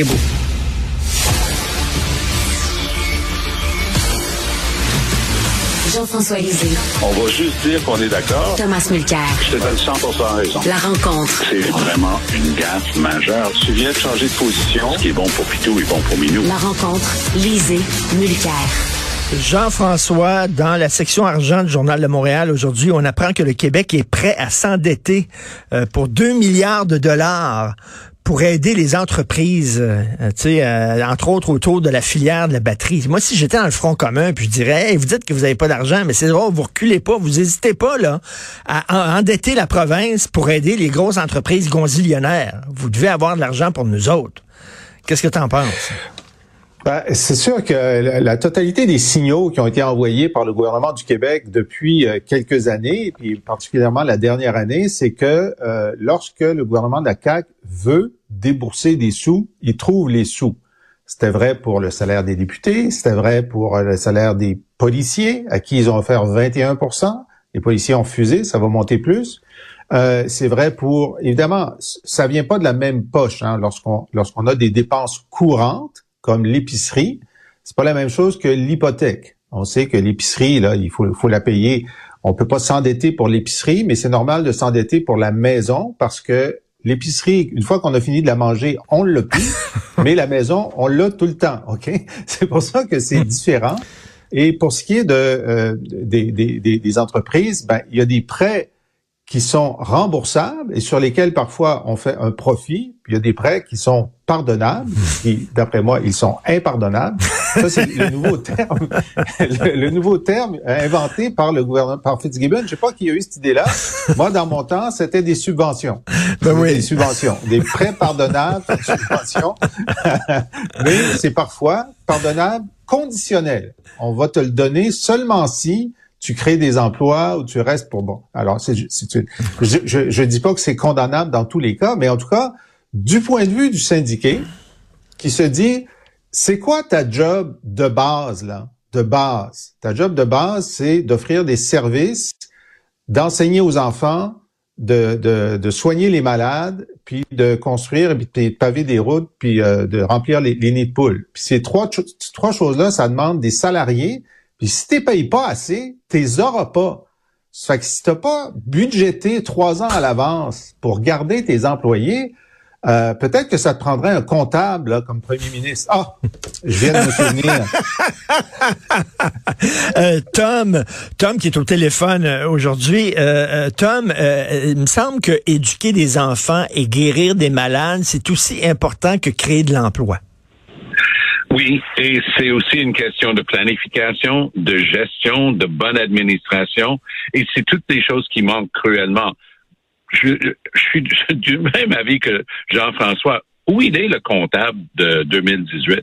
beau. Jean-François Lisée. On va juste dire qu'on est d'accord. Thomas Mulcair. Je te donne 100% raison. La rencontre. C'est vraiment une gaffe majeure. Tu viens de changer de position. Ce qui est bon pour Pitou est bon pour Minou. La rencontre. Lisée. Mulcair. Jean-François, dans la section argent du Journal de Montréal aujourd'hui, on apprend que le Québec est prêt à s'endetter euh, pour 2 milliards de dollars pour aider les entreprises, euh, tu sais, euh, entre autres autour de la filière de la batterie. Moi, si j'étais dans le front commun, puis je dirais, hey, vous dites que vous n'avez pas d'argent, mais c'est drôle, vous reculez pas, vous n'hésitez pas là à, endetter la province pour aider les grosses entreprises gonzillionnaires. Vous devez avoir de l'argent pour nous autres. Qu'est-ce que tu en penses? Ben, c'est sûr que la, totalité des signaux qui ont été envoyés par le gouvernement du Québec depuis euh, quelques années, puis particulièrement la dernière année, c'est que euh, lorsque le gouvernement de la CAQ veut débourser des sous, il trouve les sous. C'était vrai pour le salaire des députés, c'était vrai pour euh, le salaire des policiers, à qui ils ont offert 21% Les policiers ont fusé, ça va monter plus. Euh, c'est vrai pour, évidemment, ça vient pas de la même poche hein, lorsqu'on lorsqu'on a des dépenses courantes comme l'épicerie, c'est pas la même chose que l'hypothèque. On sait que l'épicerie, là, il faut, faut la payer. On peut pas s'endetter pour l'épicerie, mais c'est normal de s'endetter pour la maison parce que l'épicerie, une fois qu'on a fini de la manger, on le plus, mais la maison, on l'a tout le temps. Ok, c'est pour ça que c'est différent. Et pour ce qui est de euh, des, des, des, entreprises, ben il y a des prêts qui sont remboursables et sur lesquels parfois on fait un profit. Puis il y a des prêts qui sont pardonnables, qui, d'après moi, ils sont impardonnables. Ça, c'est le nouveau terme, le, nouveau terme inventé par le gouvernement, par Fitzgibbon. Je sais pas qui a eu cette idée-là. Moi, dans mon temps, c'était des subventions. Ben oui. Des subventions. Des prêts pardonnables, des subventions. Mais c'est parfois pardonnable conditionnel. On va te le donner seulement si tu crées des emplois ou tu restes pour bon. Alors, c'est, je, je, dis pas que c'est condamnable dans tous les cas, mais en tout cas, du point de vue du syndiqué, qui se dit, c'est quoi ta job de base là, de base Ta job de base, c'est d'offrir des services, d'enseigner aux enfants, de, de, de, soigner les malades, puis de construire, puis de paver des routes, puis euh, de remplir les, les nids de poules. Puis ces trois, trois choses-là, ça demande des salariés puis si t'es payes pas assez, t'es auras pas. Ça fait que si t'as pas budgété trois ans à l'avance pour garder tes employés, euh, peut-être que ça te prendrait un comptable comme premier ministre. Ah, je viens de me souvenir. Euh, Tom, Tom qui est au téléphone euh, aujourd'hui. Tom, il me semble que éduquer des enfants et guérir des malades, c'est aussi important que créer de l'emploi. Oui, et c'est aussi une question de planification, de gestion, de bonne administration, et c'est toutes des choses qui manquent cruellement. Je, suis du même avis que Jean-François. Où il est le comptable de 2018?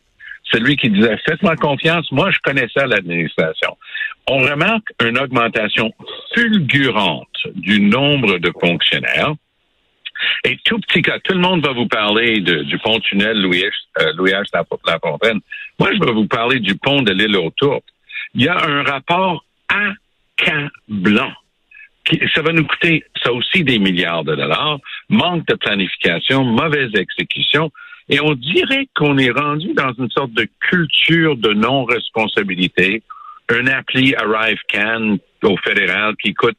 Celui qui disait, faites-moi confiance, moi je connais ça l'administration. On remarque une augmentation fulgurante du nombre de fonctionnaires. Et tout petit cas, tout le monde va vous parler du pont-tunnel Louis, euh, Louis H. Moi, je vais vous parler du pont de l'île aux Tours. Il y a un rapport accablant. Qui, ça va nous coûter, ça aussi, des milliards de dollars. Manque de planification, mauvaise exécution. Et on dirait qu'on est rendu dans une sorte de culture de non-responsabilité. Un appli Arrive Can au fédéral qui coûte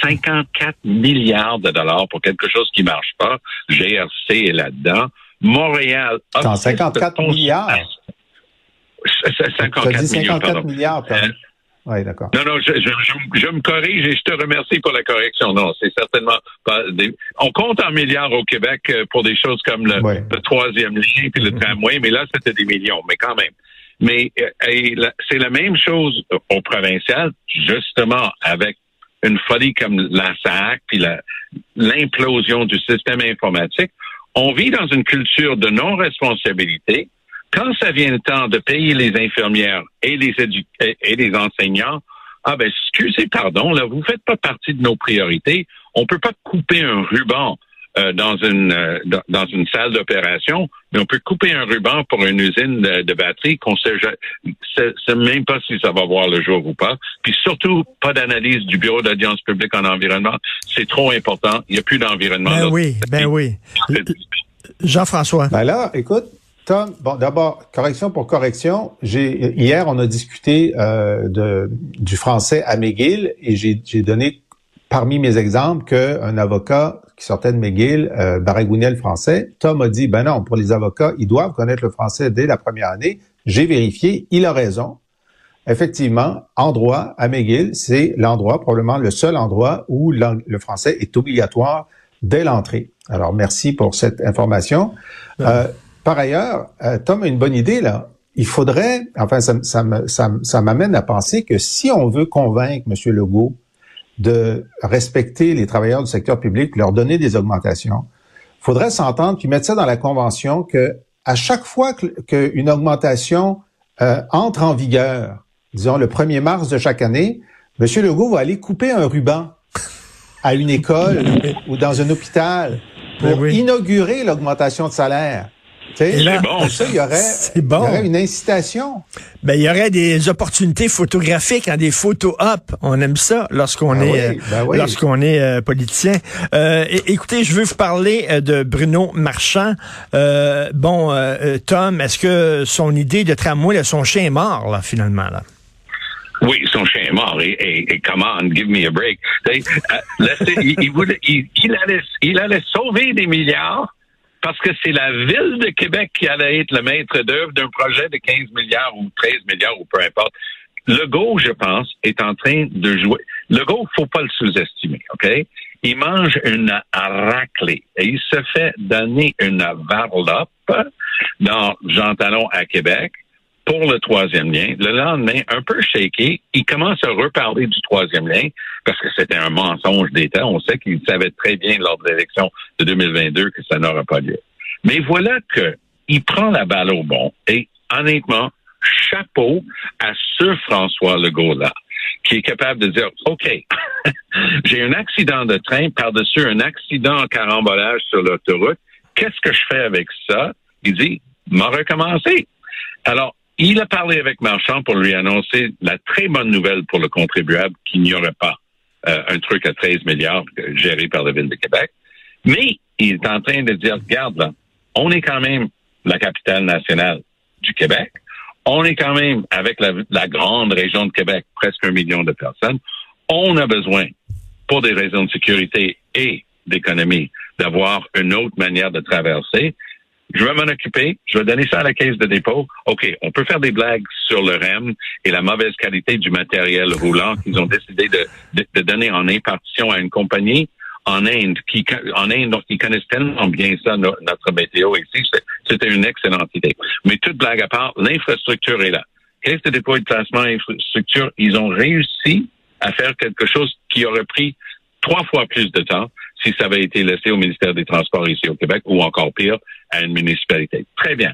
54 milliards de dollars pour quelque chose qui marche pas. GRC est là-dedans. Montréal. Attends, 54 milliards? 54 dit 54 milliards, hein? oui, d'accord. Non, non, je, je, je, me corrige et je te remercie pour la correction. Non, c'est certainement pas des... On compte en milliards au Québec euh, pour des choses comme le, le troisième lien puis le mm-hmm. tramway, mais là, c'était des millions, mais quand même. Mais euh, c'est la même chose au provincial, justement, avec une folie comme la SAC, puis l'implosion du système informatique, on vit dans une culture de non-responsabilité. Quand ça vient le temps de payer les infirmières et les, et les enseignants, ah ben excusez, pardon, là, vous faites pas partie de nos priorités. On peut pas couper un ruban euh, dans une euh, dans une salle d'opération, mais on peut couper un ruban pour une usine de, de batterie qu'on sait, sait même pas si ça va voir le jour ou pas. Puis surtout, pas d'analyse du Bureau d'audience publique en environnement. C'est trop important. Il n'y a plus d'environnement. Ben oui, ben oui. Jean-François. Ben là, écoute, Tom, bon, d'abord, correction pour correction. J'ai hier, on a discuté euh, de, du français à McGill et j'ai donné parmi mes exemples qu'un avocat qui sortait de McGill euh, le français. Tom a dit, ben non, pour les avocats, ils doivent connaître le français dès la première année. J'ai vérifié, il a raison. Effectivement, en droit, à McGill, c'est l'endroit, probablement le seul endroit où le français est obligatoire dès l'entrée. Alors, merci pour cette information. Euh, par ailleurs, euh, Tom a une bonne idée là. Il faudrait, enfin, ça, ça, ça, ça m'amène à penser que si on veut convaincre M. Legault de respecter les travailleurs du secteur public, leur donner des augmentations, il faudrait s'entendre puis mettre ça dans la convention que à chaque fois qu'une augmentation euh, entre en vigueur, disons le 1er mars de chaque année, M. Legault va aller couper un ruban à une école ou dans un hôpital pour inaugurer l'augmentation de salaire. C'est bon. Ça, il y aurait, une incitation. Ben, il y aurait des opportunités photographiques, hein, des photos up. On aime ça lorsqu'on ben est, ben lorsqu'on est euh, politicien. Euh, écoutez, je veux vous parler euh, de Bruno Marchand. bon, Tom, est-ce que son idée de tramway, son chien est mort, là, finalement, là? Oui, son chien est mort. Et, et, come on, give me a break. il, allait, il allait sauver des milliards parce que c'est la ville de Québec qui allait être le maître d'œuvre d'un projet de 15 milliards ou 13 milliards ou peu importe. Le go, je pense, est en train de jouer. Le go, faut pas le sous-estimer, OK? Il mange une raclée et il se fait donner une varlope dans Jean Talon à Québec pour le troisième lien. Le lendemain, un peu shaké, il commence à reparler du troisième lien parce que c'était un mensonge d'État. On sait qu'il savait très bien lors de l'élection de 2022 que ça n'aurait pas lieu. Mais voilà que il prend la balle au bon et honnêtement, chapeau à ce François Legault-là qui est capable de dire, OK, j'ai un accident de train par-dessus un accident en carambolage sur l'autoroute. Qu'est-ce que je fais avec ça? Il dit, m'a recommencé. Alors, il a parlé avec Marchand pour lui annoncer la très bonne nouvelle pour le contribuable qu'il n'y aurait pas euh, un truc à 13 milliards géré par la Ville de Québec. Mais il est en train de dire, regarde là, on est quand même la capitale nationale du Québec. On est quand même avec la, la grande région de Québec, presque un million de personnes. On a besoin, pour des raisons de sécurité et d'économie, d'avoir une autre manière de traverser je vais m'en occuper, je vais donner ça à la caisse de dépôt. OK, on peut faire des blagues sur le REM et la mauvaise qualité du matériel roulant qu'ils ont décidé de, de, donner en impartition à une compagnie en Inde, qui en Inde, donc ils connaissent tellement bien ça, notre météo ici, c'était une excellente idée. Mais toute blague à part, l'infrastructure est là. Caisse de dépôt et de placement infrastructure, ils ont réussi à faire quelque chose qui aurait pris trois fois plus de temps si ça avait été laissé au ministère des Transports ici au Québec ou encore pire, à une municipalité. Très bien.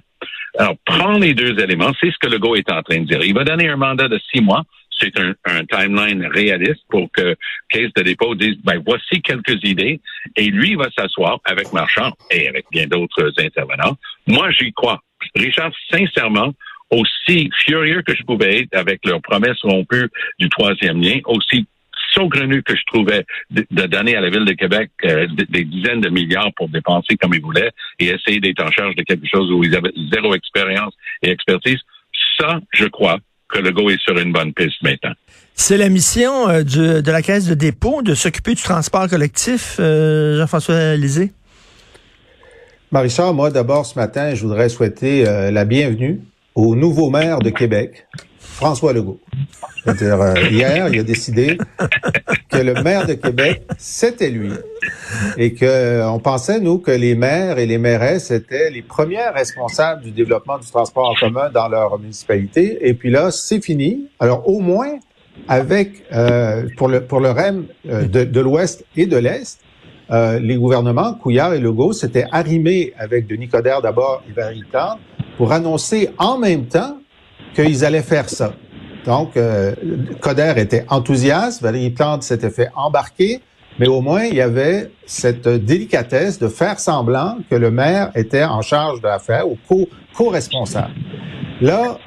Alors, prends les deux éléments. C'est ce que le GO est en train de dire. Il va donner un mandat de six mois. C'est un, timeline réaliste pour que Caisse de dépôt dise, ben, voici quelques idées. Et lui va s'asseoir avec Marchand et avec bien d'autres intervenants. Moi, j'y crois. Richard, sincèrement, aussi furieux que je pouvais être avec leurs promesses rompues du troisième lien, aussi saugrenu que je trouvais de, donner à la Ville de Québec euh, des, dizaines de milliards pour dépenser comme ils voulaient et essayer d'être en charge de quelque chose où ils avaient zéro expérience et expertise. Ça, je crois que le GO est sur une bonne piste maintenant. C'est la mission euh, de la Caisse de dépôt de s'occuper du transport collectif, euh, Jean-François Lisée? Marie-Charles, moi d'abord ce matin, je voudrais souhaiter la bienvenue au nouveau maire de Québec, François Legault. C'est-à-dire, euh, hier, il a décidé que le maire de Québec, c'était lui. Et que euh, on pensait, nous, que les maires et les mairesses étaient les premiers responsables du développement du transport en commun dans leur municipalité. Et puis là, c'est fini. Alors, au moins, avec, euh, pour, le, pour le REM de, de l'Ouest et de l'Est, les gouvernements, Couillard et Legault, s'étaient arrimés avec Denis Coderre d'abord et Valérie pour annoncer en même temps qu'ils allaient faire ça. Donc, euh, Coder était enthousiaste, Valérie Plante s'était fait embarquer, mais au moins, il y avait cette délicatesse de faire semblant que le maire était en charge de l'affaire ou co-responsable. Là,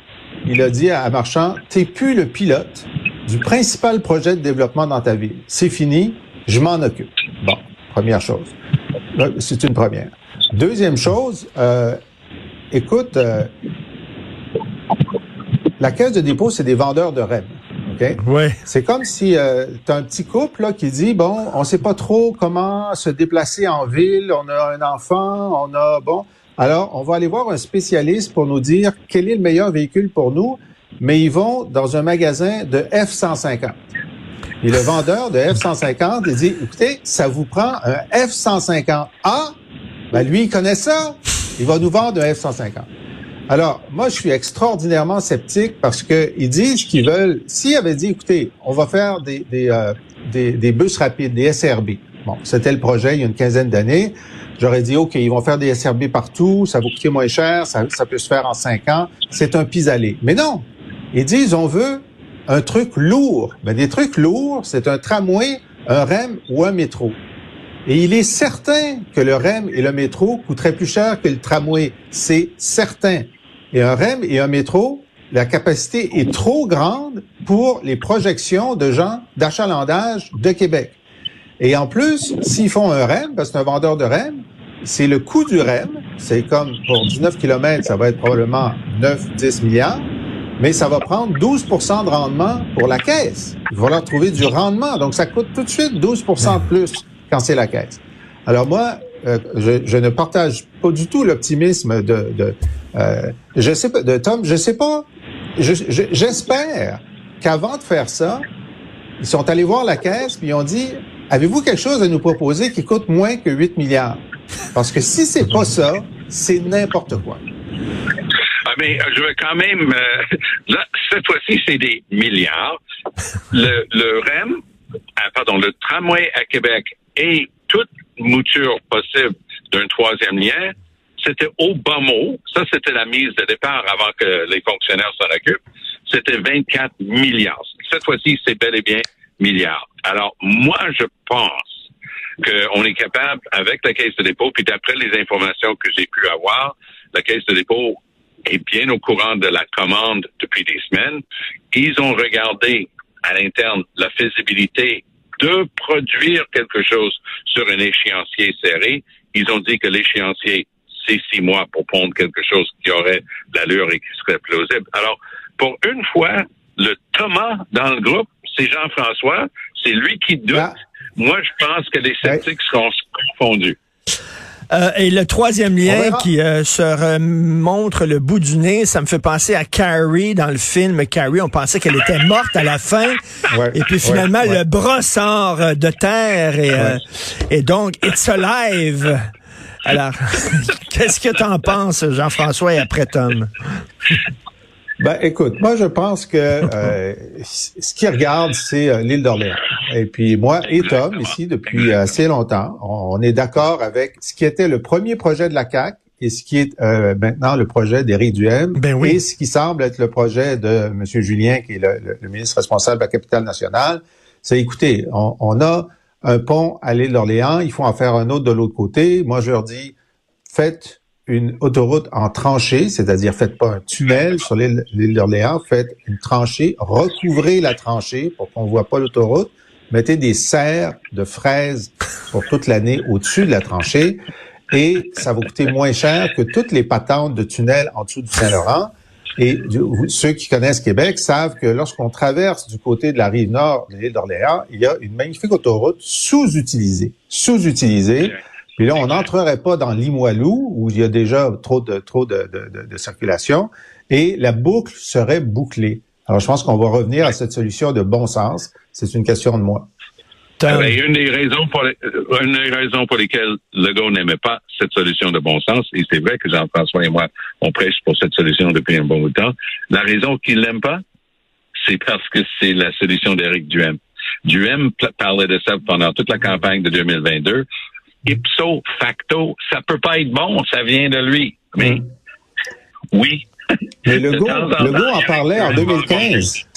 il a dit à Marchand, t'es plus le pilote du principal projet de développement dans ta ville. C'est fini, je m'en occupe. Bon, première chose. C'est une première. Deuxième chose, euh, écoute, euh, la caisse de dépôt, c'est des vendeurs de REM. OK? Ouais. C'est comme si euh, tu as un petit couple là, qui dit, bon, on sait pas trop comment se déplacer en ville, on a un enfant, on a, bon, alors on va aller voir un spécialiste pour nous dire quel est le meilleur véhicule pour nous, mais ils vont dans un magasin de F-150. Et le vendeur de F-150, il dit, écoutez, ça vous prend un F-150A, ben lui, il connaît ça, il va nous vendre un F-150. Alors, moi, je suis extraordinairement sceptique parce que ils disent qu'ils veulent. S'ils avaient dit, écoutez, on va faire des des, euh, des, des bus rapides, des SRB. Bon, c'était le projet il y a une quinzaine d'années. J'aurais dit, OK, ils vont faire des SRB partout, ça va coûter moins cher, ça, ça peut se faire en cinq ans. C'est un pis-aller. Mais non, ils disent, on veut un truc lourd. Mais des trucs lourds, c'est un tramway, un REM ou un métro. Et il est certain que le REM et le métro coûteraient plus cher que le tramway. C'est certain. Et un REM et un métro, la capacité est trop grande pour les projections de gens d'achalandage de Québec. Et en plus, s'ils font un REM, parce que c'est un vendeur de REM, c'est le coût du REM. C'est comme pour 19 km, ça va être probablement 9-10 milliards, mais ça va prendre 12% de rendement pour la caisse. Il va leur trouver du rendement. Donc, ça coûte tout de suite 12% de plus quand c'est la caisse. Alors moi, euh, je, je, ne partage pas du tout l'optimisme de, de euh, je sais pas, de Tom. Je sais pas. J'espère qu'avant de faire ça, ils sont allés voir la caisse puis ils ont dit Avez-vous quelque chose à nous proposer qui coûte moins que 8 milliards? Parce que si c'est pas ça, c'est n'importe quoi. Ah, mais euh, je veux quand même. Euh, là, cette fois-ci, c'est des milliards. Le, le REM, ah, pardon, le tramway à Québec et toute mouture possible d'un troisième lien, c'était au bas mot. Ça, c'était la mise de départ avant que les fonctionnaires s'en occupent. C'était 24 milliards. Cette fois-ci, c'est bel et bien milliards. Alors, moi, je pense qu'on est capable, avec la Caisse de dépôt, puis d'après les informations que j'ai pu avoir, la Caisse de dépôt est bien au courant de la commande depuis des semaines. Ils ont regardé à l'interne la faisabilité de produire quelque chose sur un échéancier serré. Ils ont dit que l'échéancier, c'est six mois pour pondre quelque chose qui aurait l'allure et qui serait plausible. Alors, pour une fois, le Thomas dans le groupe, c'est Jean-François, c'est lui qui doute. Ah. Moi, je pense que les sceptiques seront confondus. Euh, et le troisième lien qui euh, se montre le bout du nez, ça me fait penser à Carrie dans le film Carrie. On pensait qu'elle était morte à la fin. et puis finalement, le bras sort euh, de terre et, et donc, it's alive. Alors, qu'est-ce que tu en penses, Jean-François, et après Tom? Ben, écoute, moi, je pense que euh, ce qui regarde, c'est euh, l'île d'Orléans. Et puis moi et Tom, ici, depuis assez longtemps, on, est d'accord avec ce qui était le premier projet de la CAC et ce qui est euh, maintenant le projet d'Éric Duhem ben oui. et ce qui semble être le projet de M. Julien, qui est le, le, ministre responsable de la capitale nationale. C'est, écoutez, on, on a un pont à l'île d'Orléans, il faut en faire un autre de l'autre côté. Moi, je leur dis, faites une autoroute en tranchée, c'est-à-dire faites pas un tunnel sur l'île d'Orléans, faites une tranchée, recouvrez la tranchée pour qu'on voit pas l'autoroute, mettez des serres de fraises pour toute l'année au-dessus de la tranchée et ça va coûter moins cher que toutes les patentes de tunnels en dessous du Saint-Laurent. Et ceux qui connaissent Québec savent que lorsqu'on traverse du côté de la rive nord de l'île d'Orléans, il y a une magnifique autoroute sous-utilisée, sous-utilisée, puis là, on n'entrerait pas dans Limoilou, où il y a déjà trop de, trop de, de, de, circulation, et la boucle serait bouclée. Alors, je pense qu'on va revenir à cette solution de bon sens. C'est une question de moi. Eh une des raisons pour les, une des raisons pour lesquelles Legault n'aimait pas cette solution de bon sens, et c'est vrai que Jean-François et moi, on prêche pour cette solution depuis un bon bout de temps. La raison qu'il l'aime pas, c'est parce que c'est la solution d'Éric Duhem. Duhem parlait de ça pendant toute la campagne de 2022 ipso facto, ça peut pas être bon, ça vient de lui. Mais mm. oui. Mais Legault, Legault en parlait en 2015.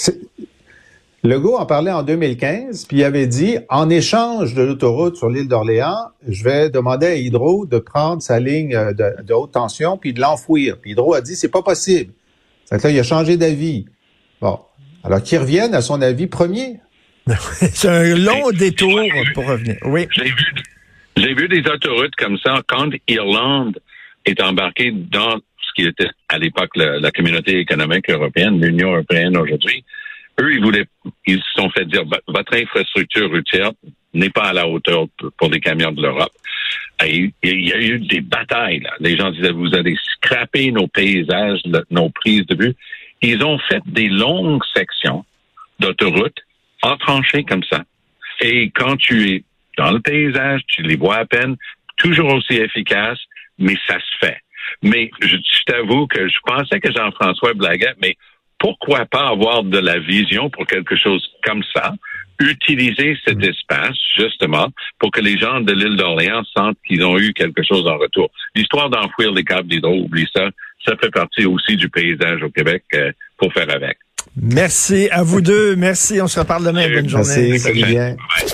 Legault en parlait en 2015, puis il avait dit, en échange de l'autoroute sur l'île d'Orléans, je vais demander à Hydro de prendre sa ligne euh, de, haute tension puis de l'enfouir. Puis Hydro a dit, c'est pas possible. là, il a changé d'avis. Bon. Alors qu'il revienne à son avis premier. c'est un long détour pour revenir. Oui. J'ai vu, j'ai vu des autoroutes comme ça quand Irlande est embarquée dans ce qui était à l'époque la, communauté économique européenne, l'Union européenne aujourd'hui, eux, ils voulaient, ils se sont fait dire, votre infrastructure routière n'est pas à la hauteur pour les camions de l'Europe. Il y a eu des batailles. Les gens disaient, vous allez scraper nos paysages, nos prises de vue. Ils ont fait des longues sections d'autoroutes en tranchées comme ça. Et quand tu es dans le paysage, tu les vois à peine, toujours aussi efficace, mais ça se fait. Mais je, je t'avoue que je pensais que Jean-François blaguait, mais pourquoi pas avoir de la vision pour quelque chose comme ça, utiliser cet mm. espace justement pour que les gens de l'île d'Orléans sentent qu'ils ont eu quelque chose en retour. L'histoire d'enfouir les câbles d'hydro, oublie ça, ça fait partie aussi du paysage au Québec euh, pour faire avec. Merci à vous deux. Merci. On se reparle demain. Bonne journée. Merci.